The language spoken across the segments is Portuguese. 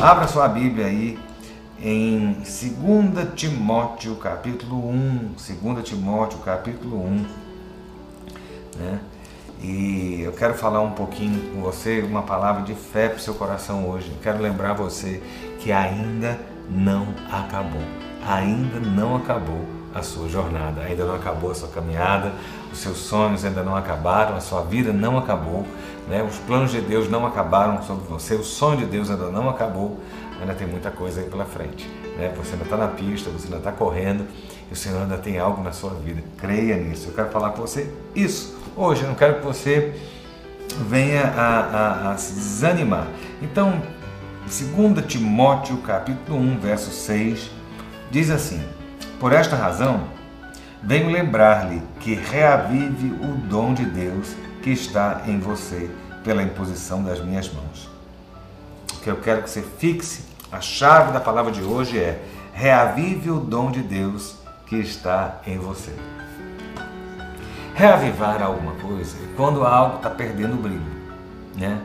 Abra sua Bíblia aí em 2 Timóteo capítulo 1, 2 Timóteo capítulo 1, né? E eu quero falar um pouquinho com você, uma palavra de fé para o seu coração hoje. Eu quero lembrar você que ainda não acabou, ainda não acabou a sua jornada, ainda não acabou a sua caminhada, os seus sonhos ainda não acabaram, a sua vida não acabou, né? os planos de Deus não acabaram sobre você, o sonho de Deus ainda não acabou, ainda tem muita coisa aí pela frente. Né? Você ainda está na pista, você ainda está correndo e o Senhor ainda tem algo na sua vida. Creia nisso. Eu quero falar com você isso hoje. Eu não quero que você venha a, a, a se desanimar. Então, 2 Timóteo capítulo 1, verso 6, diz assim: Por esta razão, venho lembrar-lhe que reavive o dom de Deus que está em você pela imposição das minhas mãos. O que eu quero que você fixe, a chave da palavra de hoje é: reavive o dom de Deus que está em você. Reavivar alguma coisa é quando algo está perdendo o brilho, né?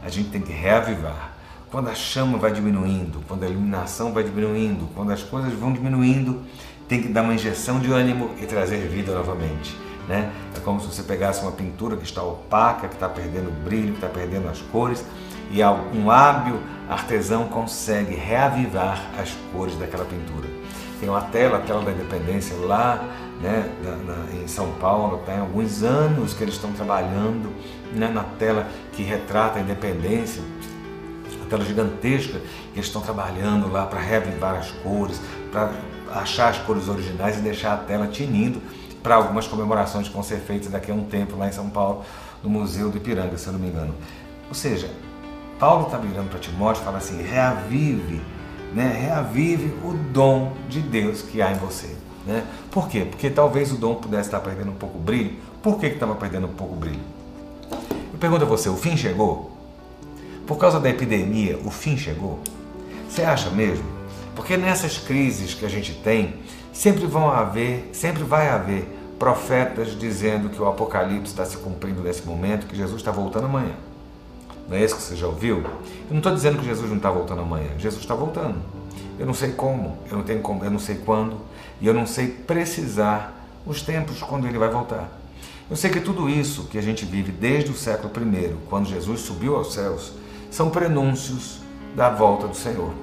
A gente tem que reavivar. Quando a chama vai diminuindo, quando a iluminação vai diminuindo, quando as coisas vão diminuindo, tem que dar uma injeção de ânimo e trazer vida novamente. Né? É como se você pegasse uma pintura que está opaca, que está perdendo o brilho, que está perdendo as cores, e um hábil artesão consegue reavivar as cores daquela pintura. Tem uma tela, a tela da independência lá né, na, na, em São Paulo, tem alguns anos que eles estão trabalhando né, na tela que retrata a independência, a tela gigantesca, que eles estão trabalhando lá para reavivar as cores, para achar as cores originais e deixar a tela tinindo para algumas comemorações que vão ser feitas daqui a um tempo lá em São Paulo, no Museu do Ipiranga, se eu não me engano. Ou seja, Paulo está virando para Timóteo e fala assim: reavive né? reavive o dom de Deus que há em você. Né? Por quê? Porque talvez o dom pudesse estar perdendo um pouco o brilho. Por que estava perdendo um pouco o brilho? Eu pergunto a você: o fim chegou? Por causa da epidemia, o fim chegou? Você acha mesmo? Porque nessas crises que a gente tem, sempre vão haver, sempre vai haver profetas dizendo que o Apocalipse está se cumprindo nesse momento, que Jesus está voltando amanhã. Não é isso que você já ouviu? Eu não estou dizendo que Jesus não está voltando amanhã. Jesus está voltando. Eu não sei como, eu não tenho como, eu não sei quando, e eu não sei precisar os tempos quando ele vai voltar. Eu sei que tudo isso que a gente vive desde o século I, quando Jesus subiu aos céus, são prenúncios da volta do Senhor.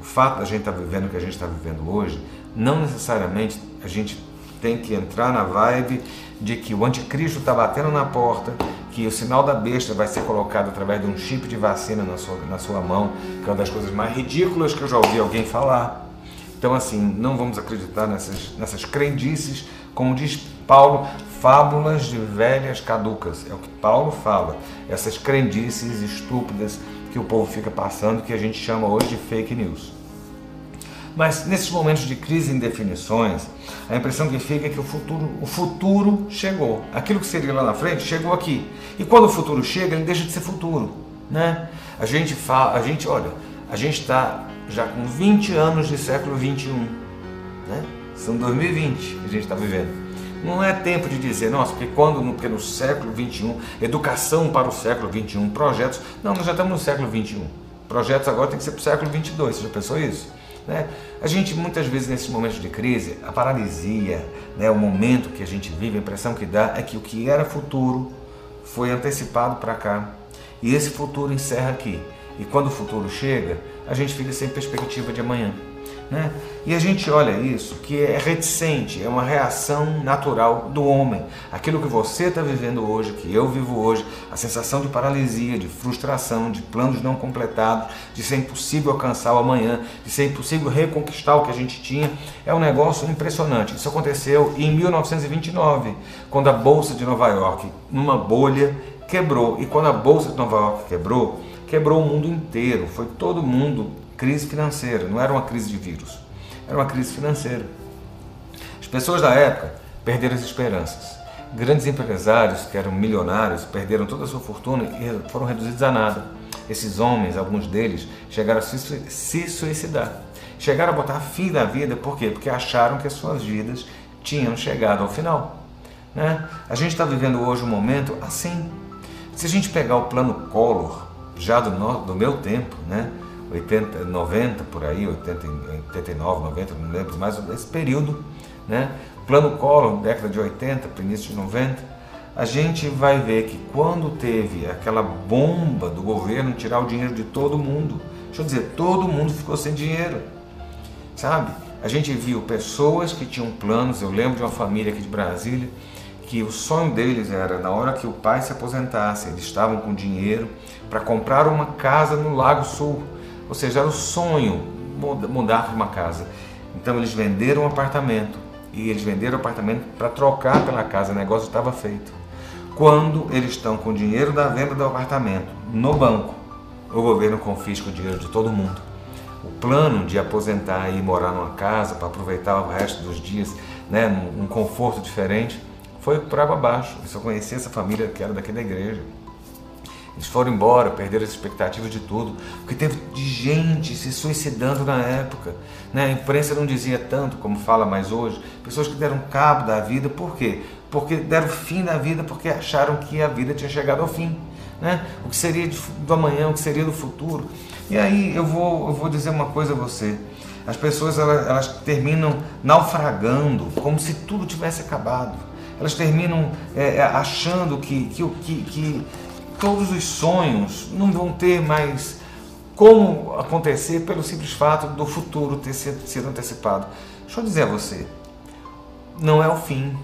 O fato da gente estar tá vivendo o que a gente está vivendo hoje, não necessariamente a gente tem que entrar na vibe de que o anticristo está batendo na porta que o sinal da besta vai ser colocado através de um chip de vacina na sua, na sua mão, que é uma das coisas mais ridículas que eu já ouvi alguém falar. Então, assim, não vamos acreditar nessas, nessas crendices, como diz Paulo, fábulas de velhas caducas. É o que Paulo fala, essas crendices estúpidas que o povo fica passando, que a gente chama hoje de fake news. Mas nesses momentos de crise e indefinições, a impressão que fica é que o futuro, o futuro chegou. Aquilo que seria lá na frente chegou aqui. E quando o futuro chega, ele deixa de ser futuro. Né? A gente fala, a gente, olha, a gente está já com 20 anos de século 21. Né? São 2020 que a gente está vivendo. Não é tempo de dizer, nossa, porque quando porque no século 21, educação para o século 21, projetos. Não, nós já estamos no século 21. Projetos agora tem que ser para o século 22. Você já pensou isso? Né? A gente, muitas vezes, nesses momentos de crise, a paralisia, né, o momento que a gente vive, a impressão que dá é que o que era futuro foi antecipado para cá e esse futuro encerra aqui. E quando o futuro chega, a gente fica sem perspectiva de amanhã. Né? E a gente olha isso que é reticente, é uma reação natural do homem. Aquilo que você está vivendo hoje, que eu vivo hoje, a sensação de paralisia, de frustração, de planos não completados, de ser impossível alcançar o amanhã, de ser impossível reconquistar o que a gente tinha, é um negócio impressionante. Isso aconteceu em 1929, quando a Bolsa de Nova York, numa bolha, quebrou. E quando a Bolsa de Nova York quebrou, quebrou o mundo inteiro. Foi todo mundo crise financeira, não era uma crise de vírus, era uma crise financeira. As pessoas da época perderam as esperanças. Grandes empresários que eram milionários perderam toda a sua fortuna e foram reduzidos a nada. Esses homens, alguns deles, chegaram a se suicidar. Chegaram a botar fim na vida, por quê? Porque acharam que as suas vidas tinham chegado ao final. Né? A gente está vivendo hoje um momento assim. Se a gente pegar o plano Collor, já do, no, do meu tempo, né? 80, 90 por aí, 80, 89, 90, não lembro mais, esse período, né? Plano Collor, década de 80 para início de 90, a gente vai ver que quando teve aquela bomba do governo tirar o dinheiro de todo mundo, deixa eu dizer, todo mundo ficou sem dinheiro, sabe? A gente viu pessoas que tinham planos, eu lembro de uma família aqui de Brasília, que o sonho deles era, na hora que o pai se aposentasse, eles estavam com dinheiro para comprar uma casa no Lago Sul. Ou seja, era o sonho mudar para uma casa. Então eles venderam um apartamento e eles venderam o apartamento para trocar pela casa, o negócio estava feito. Quando eles estão com o dinheiro da venda do apartamento no banco, o governo confisca o dinheiro de todo mundo. O plano de aposentar e morar numa casa para aproveitar o resto dos dias, né, num conforto diferente, foi por água abaixo. Eu só conheci essa família que era daqui da igreja. Eles foram embora, perderam as expectativas de tudo, porque teve de gente se suicidando na época. Né? A imprensa não dizia tanto como fala mais hoje. Pessoas que deram cabo da vida, por quê? Porque deram fim da vida porque acharam que a vida tinha chegado ao fim. Né? O que seria do amanhã, o que seria do futuro. E aí eu vou, eu vou dizer uma coisa a você. As pessoas elas, elas terminam naufragando, como se tudo tivesse acabado elas terminam é, é, achando que, que, que, que todos os sonhos não vão ter mais como acontecer pelo simples fato do futuro ter sido, antecipado. Deixa eu dizer a você, não é o fim.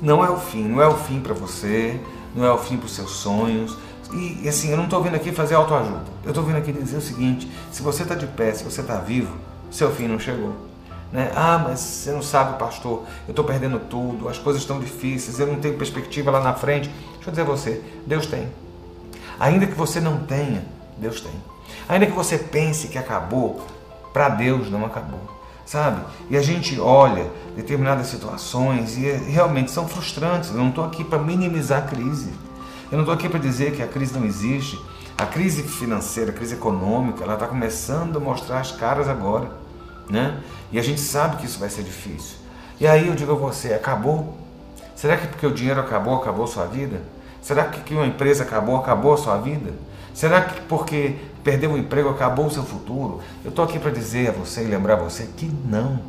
Não é o fim, não é o fim para você, não é o fim para os seus sonhos. E assim, eu não estou vindo aqui fazer autoajuda. Eu estou vindo aqui dizer o seguinte: se você está de pé, se você está vivo, seu fim não chegou. Né? Ah, mas você não sabe, pastor, eu estou perdendo tudo, as coisas estão difíceis, eu não tenho perspectiva lá na frente. Deixa eu dizer a você, Deus tem. Ainda que você não tenha, Deus tem. Ainda que você pense que acabou, para Deus não acabou. Sabe? E a gente olha determinadas situações e realmente são frustrantes. Eu não estou aqui para minimizar a crise. Eu não estou aqui para dizer que a crise não existe. A crise financeira, a crise econômica, ela está começando a mostrar as caras agora né? E a gente sabe que isso vai ser difícil. E aí eu digo a você, acabou? Será que porque o dinheiro acabou, acabou sua vida? Será que uma empresa acabou, acabou a sua vida? Será que porque perdeu o emprego acabou o seu futuro? Eu estou aqui para dizer a você e lembrar a você que não.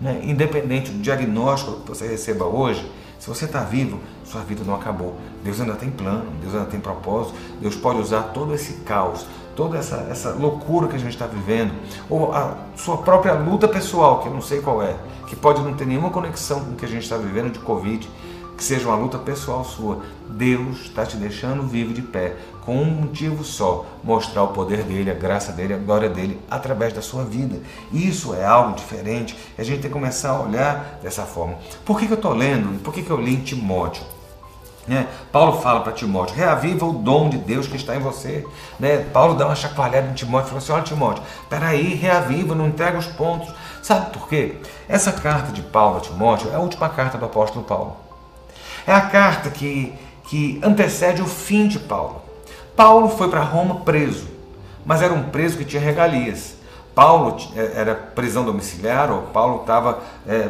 Né? Independente do diagnóstico que você receba hoje, se você está vivo, sua vida não acabou. Deus ainda tem plano, Deus ainda tem propósito. Deus pode usar todo esse caos, toda essa, essa loucura que a gente está vivendo, ou a sua própria luta pessoal, que eu não sei qual é, que pode não ter nenhuma conexão com o que a gente está vivendo de Covid, que seja uma luta pessoal sua. Deus está te deixando vivo de pé, com um motivo só: mostrar o poder dele, a graça dele, a glória dele através da sua vida. Isso é algo diferente a gente tem que começar a olhar dessa forma. Por que, que eu estou lendo? Por que, que eu li em Timóteo? Né? Paulo fala para Timóteo: reaviva o dom de Deus que está em você. Né? Paulo dá uma chacoalhada em Timóteo e fala assim: olha, Timóteo, peraí, reaviva, não entrega os pontos. Sabe por quê? Essa carta de Paulo a Timóteo é a última carta do apóstolo Paulo. É a carta que, que antecede o fim de Paulo. Paulo foi para Roma preso, mas era um preso que tinha regalias. Paulo é, era prisão domiciliar, ou Paulo estava é,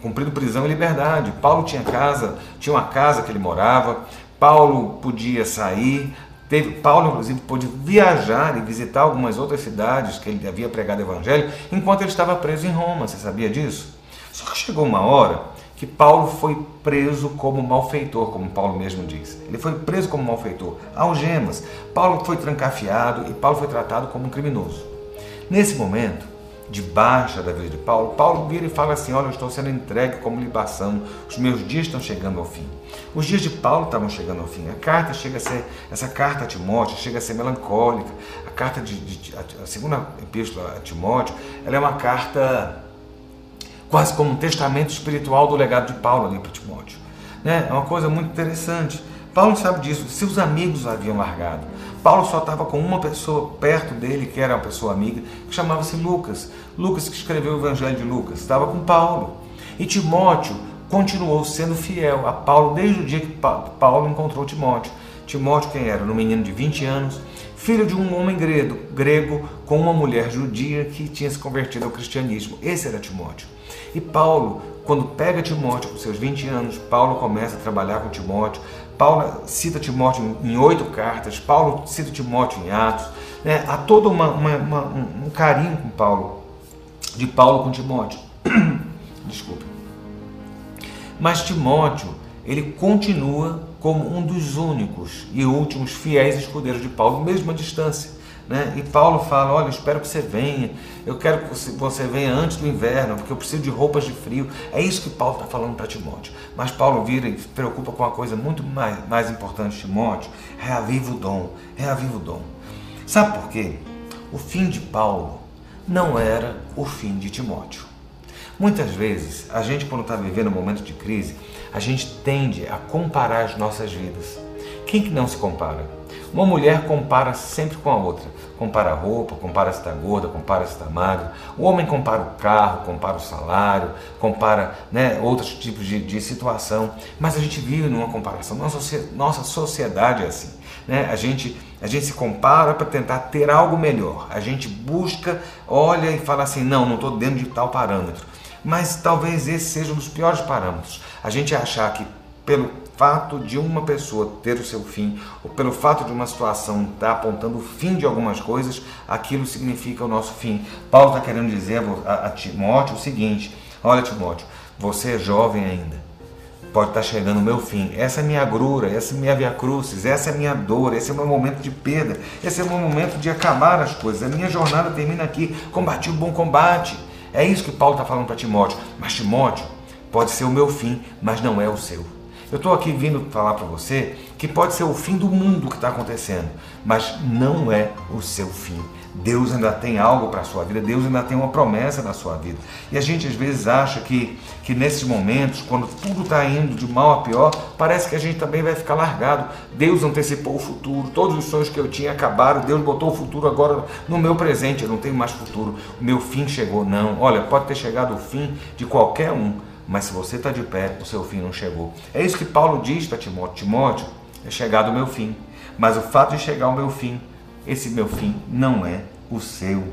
cumprindo prisão em liberdade. Paulo tinha casa, tinha uma casa que ele morava. Paulo podia sair. Teve, Paulo, inclusive, pôde viajar e visitar algumas outras cidades que ele havia pregado o evangelho enquanto ele estava preso em Roma. Você sabia disso? Só que chegou uma hora que Paulo foi preso como malfeitor, como Paulo mesmo diz. Ele foi preso como malfeitor, algemas. Paulo foi trancafiado e Paulo foi tratado como um criminoso. Nesse momento, de baixa da vida de Paulo, Paulo vira e fala assim: Olha, eu estou sendo entregue como libação, os meus dias estão chegando ao fim. Os dias de Paulo estavam chegando ao fim. A carta chega a ser, essa carta a Timóteo chega a ser melancólica. A carta de, de a segunda epístola a Timóteo, ela é uma carta quase como um testamento espiritual do legado de Paulo ali para Timóteo. Né? É uma coisa muito interessante. Paulo sabe disso, seus amigos haviam largado. Paulo só estava com uma pessoa perto dele, que era uma pessoa amiga, que chamava-se Lucas. Lucas que escreveu o Evangelho de Lucas, estava com Paulo. E Timóteo continuou sendo fiel a Paulo desde o dia que Paulo encontrou Timóteo. Timóteo quem era? Um menino de 20 anos, filho de um homem grego, grego com uma mulher judia que tinha se convertido ao cristianismo. Esse era Timóteo. E Paulo, quando pega Timóteo com seus 20 anos, Paulo começa a trabalhar com Timóteo, Paulo cita Timóteo em oito cartas, Paulo cita Timóteo em Atos. Né? Há todo uma, uma, uma, um carinho com Paulo, de Paulo com Timóteo. Desculpe. Mas Timóteo, ele continua como um dos únicos e últimos fiéis escudeiros de Paulo, mesmo à distância. Né? E Paulo fala: Olha, espero que você venha, eu quero que você venha antes do inverno, porque eu preciso de roupas de frio. É isso que Paulo está falando para Timóteo. Mas Paulo vira e se preocupa com uma coisa muito mais, mais importante, Timóteo: reaviva o dom, reaviva o dom. Sabe por quê? O fim de Paulo não era o fim de Timóteo. Muitas vezes, a gente, quando está vivendo um momento de crise, a gente tende a comparar as nossas vidas. Quem que não se compara? Uma mulher compara sempre com a outra. Compara a roupa, compara se está gorda, compara se está magra. O homem compara o carro, compara o salário, compara né, outros tipos de, de situação. Mas a gente vive numa comparação. Nossa, nossa sociedade é assim. Né? A, gente, a gente se compara para tentar ter algo melhor. A gente busca, olha e fala assim: não, não estou dentro de tal parâmetro. Mas talvez esse seja um dos piores parâmetros. A gente achar que pelo fato de uma pessoa ter o seu fim, ou pelo fato de uma situação estar apontando o fim de algumas coisas, aquilo significa o nosso fim. Paulo está querendo dizer a, a Timóteo o seguinte: olha, Timóteo, você é jovem ainda. Pode estar tá chegando o meu fim. Essa é minha agrura, essa é minha via crucis, essa é minha dor, esse é o meu momento de perda, esse é o meu momento de acabar as coisas. A minha jornada termina aqui. Combati o bom combate. É isso que Paulo está falando para Timóteo. Mas Timóteo pode ser o meu fim, mas não é o seu. Eu estou aqui vindo falar para você que pode ser o fim do mundo que está acontecendo, mas não é o seu fim. Deus ainda tem algo para a sua vida, Deus ainda tem uma promessa na sua vida. E a gente às vezes acha que, que nesses momentos, quando tudo está indo de mal a pior, parece que a gente também vai ficar largado. Deus antecipou o futuro, todos os sonhos que eu tinha acabaram, Deus botou o futuro agora no meu presente, eu não tenho mais futuro, o meu fim chegou. Não, olha, pode ter chegado o fim de qualquer um mas se você está de pé, o seu fim não chegou. É isso que Paulo diz para Timóteo: Timóteo, é chegado o meu fim. Mas o fato de chegar ao meu fim, esse meu fim não é o seu.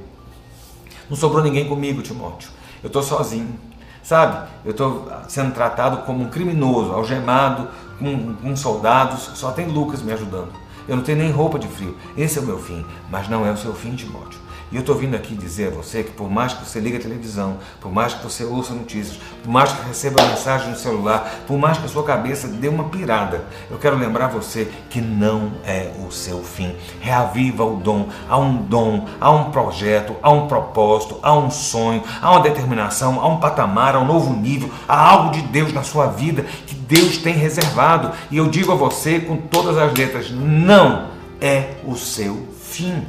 Não sobrou ninguém comigo, Timóteo. Eu estou sozinho. Sabe? Eu estou sendo tratado como um criminoso, algemado, com, com soldados. Só tem Lucas me ajudando. Eu não tenho nem roupa de frio. Esse é o meu fim, mas não é o seu fim, Timóteo. E eu estou vindo aqui dizer a você que por mais que você ligue a televisão, por mais que você ouça notícias, por mais que receba mensagem no celular, por mais que a sua cabeça dê uma pirada, eu quero lembrar você que não é o seu fim. Reaviva o dom. Há um dom, há um projeto, há um propósito, há um sonho, há uma determinação, há um patamar, há um novo nível, há algo de Deus na sua vida que Deus tem reservado. E eu digo a você com todas as letras: não é o seu fim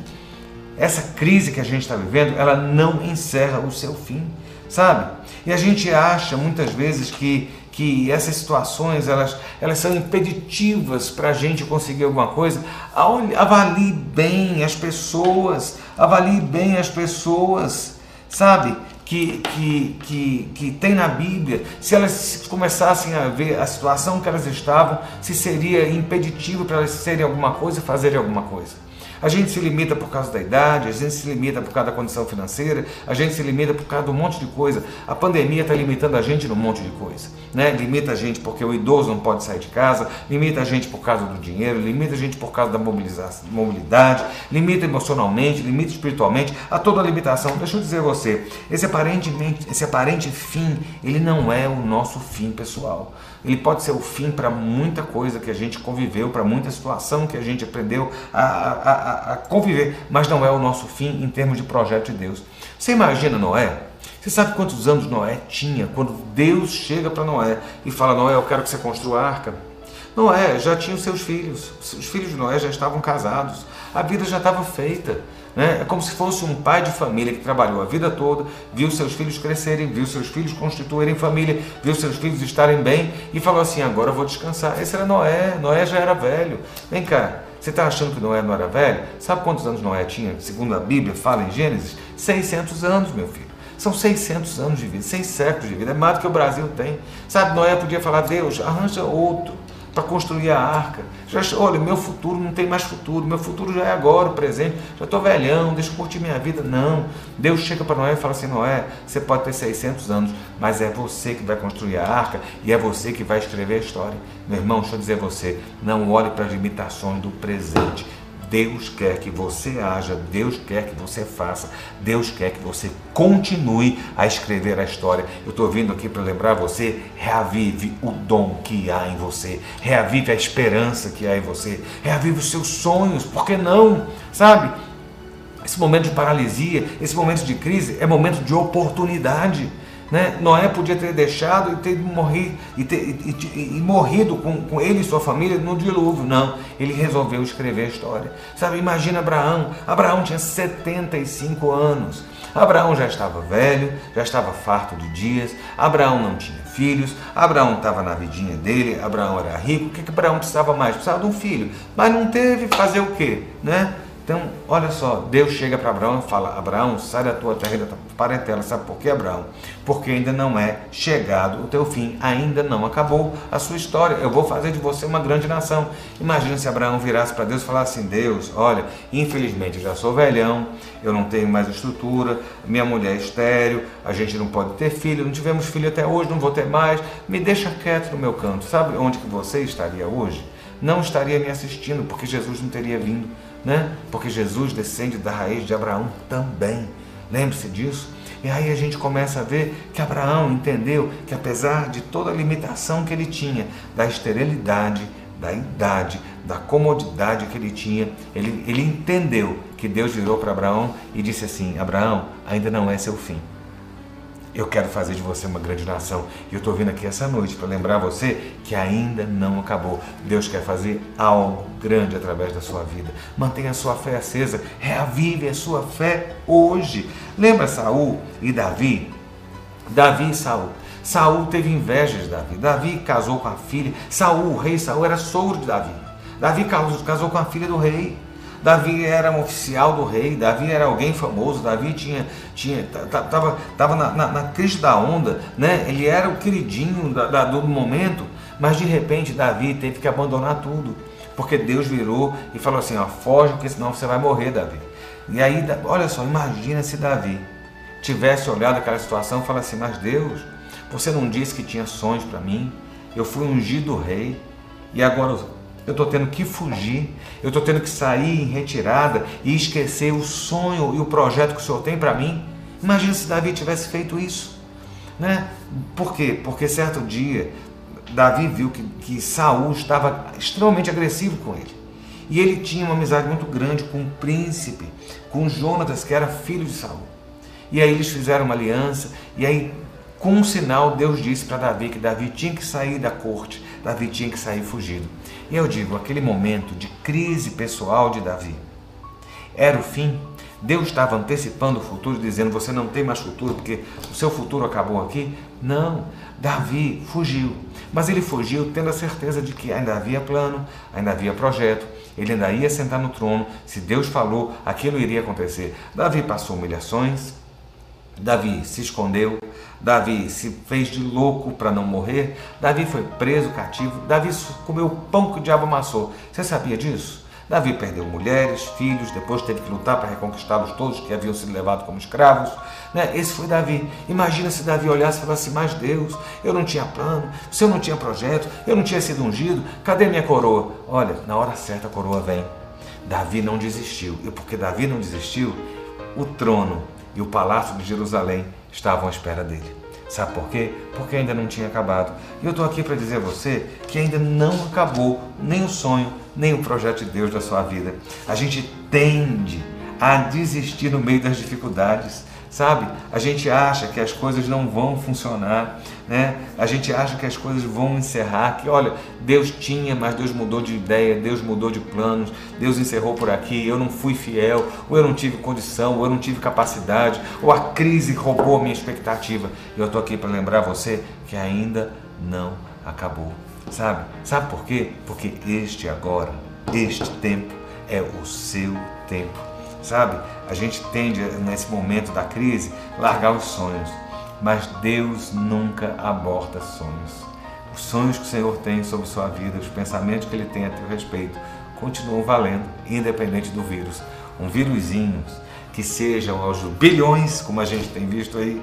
essa crise que a gente está vivendo, ela não encerra o seu fim, sabe? E a gente acha muitas vezes que, que essas situações elas, elas são impeditivas para a gente conseguir alguma coisa. Avalie bem as pessoas, avalie bem as pessoas, sabe? Que, que, que, que tem na Bíblia, se elas começassem a ver a situação que elas estavam, se seria impeditivo para elas serem alguma coisa fazerem alguma coisa. A gente se limita por causa da idade, a gente se limita por causa da condição financeira, a gente se limita por causa de um monte de coisa. A pandemia está limitando a gente num monte de coisa. Né? Limita a gente porque o idoso não pode sair de casa, limita a gente por causa do dinheiro, limita a gente por causa da mobilidade, limita emocionalmente, limita espiritualmente, a toda a limitação. Deixa eu dizer a você, esse aparentemente, esse aparente fim, ele não é o nosso fim pessoal ele pode ser o fim para muita coisa que a gente conviveu, para muita situação que a gente aprendeu a, a, a, conviver, mas não é o nosso fim em termos de projeto de Deus. Você imagina Noé? Você sabe quantos anos Noé tinha quando Deus chega para Noé e fala: Noé, eu quero que você construa a arca? Noé já tinha os seus filhos, os filhos de Noé já estavam casados, a vida já estava feita. Né? É como se fosse um pai de família que trabalhou a vida toda, viu seus filhos crescerem, viu seus filhos constituírem família, viu seus filhos estarem bem e falou assim: agora eu vou descansar. Esse era Noé, Noé já era velho. Vem cá, você está achando que Noé não era velho? Sabe quantos anos Noé tinha? Segundo a Bíblia, fala em Gênesis: 600 anos, meu filho. São 600 anos de vida, 6 séculos de vida, é mais do que o Brasil tem. Sabe, Noé podia falar: Deus, arranja outro para construir a arca. Já, olha, meu futuro não tem mais futuro, meu futuro já é agora, o presente. Já estou velhão, deixa eu curtir minha vida. Não. Deus chega para Noé e fala assim: Noé, você pode ter 600 anos, mas é você que vai construir a arca e é você que vai escrever a história. Meu irmão, deixa eu dizer a você: não olhe para as limitações do presente Deus quer que você haja, Deus quer que você faça, Deus quer que você continue a escrever a história. Eu estou vindo aqui para lembrar você: reavive o dom que há em você, reavive a esperança que há em você, reavive os seus sonhos, por que não? Sabe? Esse momento de paralisia, esse momento de crise é momento de oportunidade. Né? Noé podia ter deixado e ter morrido, e, ter, e, e, e morrido com, com, ele e sua família no dilúvio. Não, ele resolveu escrever a história. Sabe, imagina Abraão. Abraão tinha 75 anos. Abraão já estava velho, já estava farto de dias. Abraão não tinha filhos. Abraão estava na vidinha dele. Abraão era rico. O que, que Abraão precisava mais? Precisava de um filho. Mas não teve fazer o quê? Né? Então, olha só, Deus chega para Abraão e fala: Abraão, sai da tua terra e da tua parentela. Sabe por quê, Abraão? Porque ainda não é chegado o teu fim, ainda não acabou a sua história. Eu vou fazer de você uma grande nação. Imagina se Abraão virasse para Deus e falasse assim: Deus, olha, infelizmente eu já sou velhão, eu não tenho mais estrutura, minha mulher é estéreo, a gente não pode ter filho, não tivemos filho até hoje, não vou ter mais, me deixa quieto no meu canto. Sabe onde que você estaria hoje? Não estaria me assistindo, porque Jesus não teria vindo né? Porque Jesus descende da raiz de Abraão também. Lembre-se disso. E aí a gente começa a ver que Abraão entendeu que apesar de toda a limitação que ele tinha, da esterilidade, da idade, da comodidade que ele tinha, ele, ele entendeu que Deus virou para Abraão e disse assim: Abraão, ainda não é seu fim. Eu quero fazer de você uma grande nação. E eu estou vindo aqui essa noite para lembrar você que ainda não acabou. Deus quer fazer algo grande através da sua vida. Mantenha a sua fé acesa. Reavive a sua fé hoje. Lembra Saul e Davi? Davi e Saul. Saul teve inveja de Davi. Davi casou com a filha. Saul, o rei Saul, era sogro de Davi. Davi casou com a filha do rei. Davi era um oficial do rei, Davi era alguém famoso, Davi tinha, tinha tava, tava na, na, na crista da onda, né? ele era o queridinho da, da, do momento, mas de repente Davi teve que abandonar tudo, porque Deus virou e falou assim: ó, foge, porque senão você vai morrer, Davi. E aí, olha só, imagina se Davi tivesse olhado aquela situação e falasse assim: Mas Deus, você não disse que tinha sonhos para mim, eu fui ungido rei, e agora eu estou tendo que fugir, eu estou tendo que sair em retirada e esquecer o sonho e o projeto que o Senhor tem para mim. Imagina se Davi tivesse feito isso. Né? Por quê? Porque certo dia Davi viu que, que Saul estava extremamente agressivo com ele. E ele tinha uma amizade muito grande com o príncipe, com Jonatas, que era filho de Saul. E aí eles fizeram uma aliança, e aí, com um sinal, Deus disse para Davi que Davi tinha que sair da corte, Davi tinha que sair fugido. E eu digo, aquele momento de crise pessoal de Davi era o fim. Deus estava antecipando o futuro, dizendo: Você não tem mais futuro porque o seu futuro acabou aqui. Não, Davi fugiu. Mas ele fugiu tendo a certeza de que ainda havia plano, ainda havia projeto, ele ainda ia sentar no trono. Se Deus falou, aquilo iria acontecer. Davi passou humilhações, Davi se escondeu, Davi se fez de louco para não morrer, Davi foi preso, cativo, Davi comeu o pão que o diabo amassou. Você sabia disso? Davi perdeu mulheres, filhos, depois teve que lutar para reconquistá-los todos que haviam sido levados como escravos. Né? Esse foi Davi. Imagina se Davi olhasse e falasse: Mas Deus, eu não tinha plano, se eu não tinha projeto, eu não tinha sido ungido, cadê minha coroa? Olha, na hora certa a coroa vem. Davi não desistiu. E porque Davi não desistiu, o trono e o palácio de Jerusalém estavam à espera dele. Sabe por quê? Porque ainda não tinha acabado. E eu estou aqui para dizer a você que ainda não acabou nem o sonho, nem o projeto de Deus da sua vida. A gente tende a desistir no meio das dificuldades sabe? A gente acha que as coisas não vão funcionar, né? A gente acha que as coisas vão encerrar, que olha, Deus tinha, mas Deus mudou de ideia, Deus mudou de planos, Deus encerrou por aqui, eu não fui fiel, ou eu não tive condição, ou eu não tive capacidade, ou a crise roubou a minha expectativa. E eu estou aqui para lembrar você que ainda não acabou, sabe? Sabe por quê? Porque este agora, este tempo é o seu tempo sabe? A gente tende, nesse momento da crise, largar os sonhos, mas Deus nunca aborta sonhos. Os sonhos que o Senhor tem sobre sua vida, os pensamentos que Ele tem a teu respeito, continuam valendo, independente do vírus. Um vírusinho que sejam aos bilhões, como a gente tem visto aí,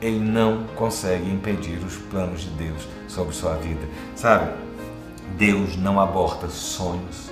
ele não consegue impedir os planos de Deus sobre sua vida. Sabe? Deus não aborta sonhos.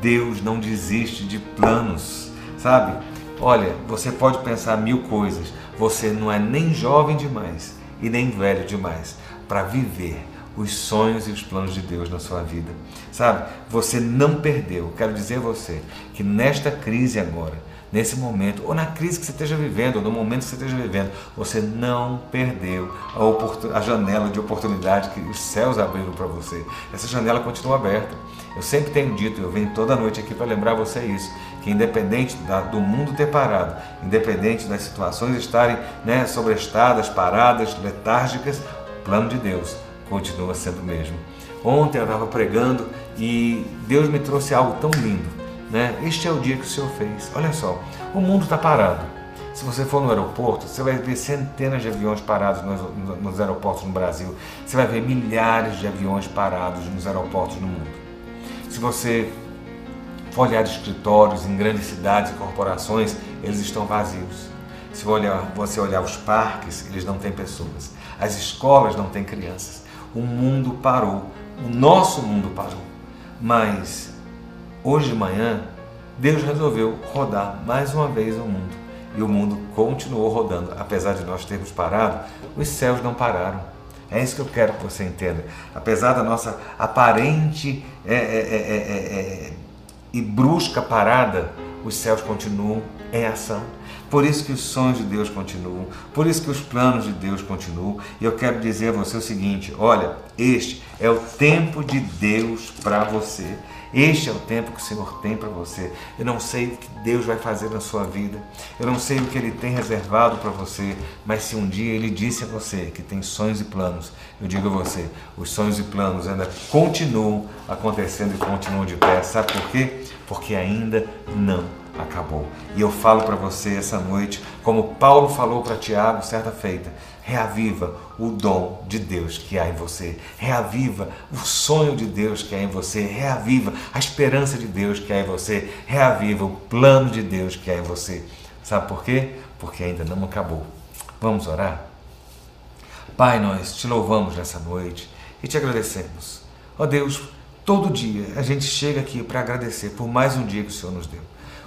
Deus não desiste de planos. Sabe? Olha, você pode pensar mil coisas. Você não é nem jovem demais e nem velho demais para viver os sonhos e os planos de Deus na sua vida. Sabe? Você não perdeu. Quero dizer a você que nesta crise agora, nesse momento, ou na crise que você esteja vivendo, ou no momento que você esteja vivendo, você não perdeu a, a janela de oportunidade que os céus abriram para você. Essa janela continua aberta. Eu sempre tenho dito, eu venho toda noite aqui para lembrar você isso, que independente da, do mundo ter parado, independente das situações estarem né, sobrestadas, paradas, letárgicas, o plano de Deus continua sendo o mesmo. Ontem eu estava pregando e Deus me trouxe algo tão lindo. Né? Este é o dia que o Senhor fez. Olha só, o mundo está parado. Se você for no aeroporto, você vai ver centenas de aviões parados nos, nos aeroportos no Brasil. Você vai ver milhares de aviões parados nos aeroportos no mundo. Se você for olhar escritórios em grandes cidades e corporações, eles estão vazios. Se você olhar os parques, eles não têm pessoas. As escolas não têm crianças. O mundo parou. O nosso mundo parou. Mas hoje de manhã, Deus resolveu rodar mais uma vez o mundo. E o mundo continuou rodando. Apesar de nós termos parado, os céus não pararam. É isso que eu quero que você entenda. Apesar da nossa aparente é, é, é, e brusca parada, os céus continuam em ação. Por isso que os sonhos de Deus continuam, por isso que os planos de Deus continuam. E eu quero dizer a você o seguinte: olha, este é o tempo de Deus para você. Este é o tempo que o Senhor tem para você. Eu não sei o que Deus vai fazer na sua vida. Eu não sei o que Ele tem reservado para você. Mas se um dia Ele disse a você que tem sonhos e planos, eu digo a você: os sonhos e planos ainda continuam acontecendo e continuam de pé. Sabe por quê? Porque ainda não acabou. E eu falo para você essa noite, como Paulo falou para Tiago certa feita, reaviva o dom de Deus que há em você, reaviva o sonho de Deus que há em você, reaviva a esperança de Deus que há em você, reaviva o plano de Deus que há em você. Sabe por quê? Porque ainda não acabou. Vamos orar? Pai, nós te louvamos nessa noite e te agradecemos. Ó Deus, todo dia a gente chega aqui para agradecer por mais um dia que o Senhor nos deu.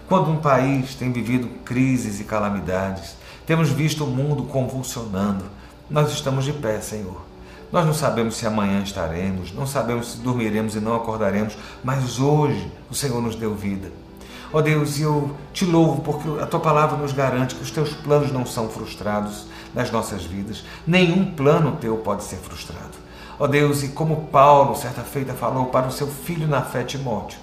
Quando um país tem vivido crises e calamidades, temos visto o mundo convulsionando, nós estamos de pé, Senhor. Nós não sabemos se amanhã estaremos, não sabemos se dormiremos e não acordaremos, mas hoje o Senhor nos deu vida. Ó oh Deus, eu te louvo porque a tua palavra nos garante que os teus planos não são frustrados nas nossas vidas. Nenhum plano teu pode ser frustrado. Ó oh Deus, e como Paulo, certa feita, falou para o seu filho na fé, Timóteo,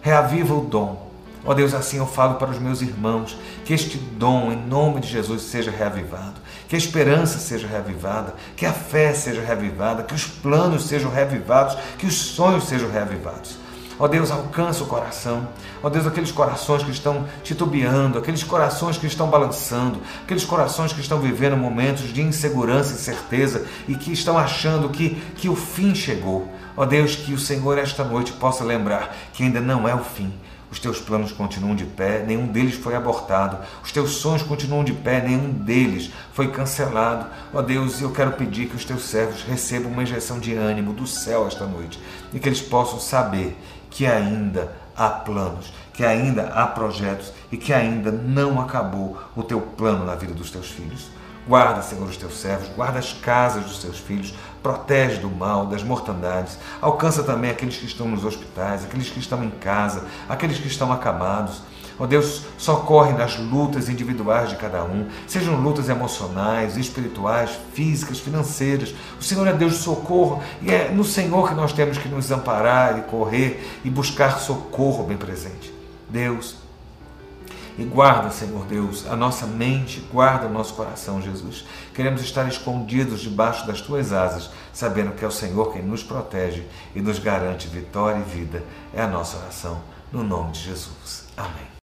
reaviva o dom, Ó oh Deus, assim eu falo para os meus irmãos, que este dom, em nome de Jesus, seja reavivado, que a esperança seja reavivada, que a fé seja reavivada, que os planos sejam reavivados, que os sonhos sejam reavivados. Ó oh Deus, alcança o coração. Ó oh Deus, aqueles corações que estão titubeando, aqueles corações que estão balançando, aqueles corações que estão vivendo momentos de insegurança e incerteza e que estão achando que, que o fim chegou. Ó Deus, que o Senhor esta noite possa lembrar que ainda não é o fim, os teus planos continuam de pé, nenhum deles foi abortado. Os teus sonhos continuam de pé, nenhum deles foi cancelado. Ó Deus, eu quero pedir que os teus servos recebam uma injeção de ânimo do céu esta noite e que eles possam saber que ainda há planos, que ainda há projetos e que ainda não acabou o teu plano na vida dos teus filhos. Guarda, Senhor, os teus servos, guarda as casas dos teus filhos, protege do mal, das mortandades, alcança também aqueles que estão nos hospitais, aqueles que estão em casa, aqueles que estão acamados. Ó oh Deus, socorre nas lutas individuais de cada um, sejam lutas emocionais, espirituais, físicas, financeiras. O Senhor é Deus de socorro e é no Senhor que nós temos que nos amparar e correr e buscar socorro bem presente. Deus, e guarda, Senhor Deus, a nossa mente, guarda o nosso coração, Jesus. Queremos estar escondidos debaixo das tuas asas, sabendo que é o Senhor quem nos protege e nos garante vitória e vida. É a nossa oração, no nome de Jesus. Amém.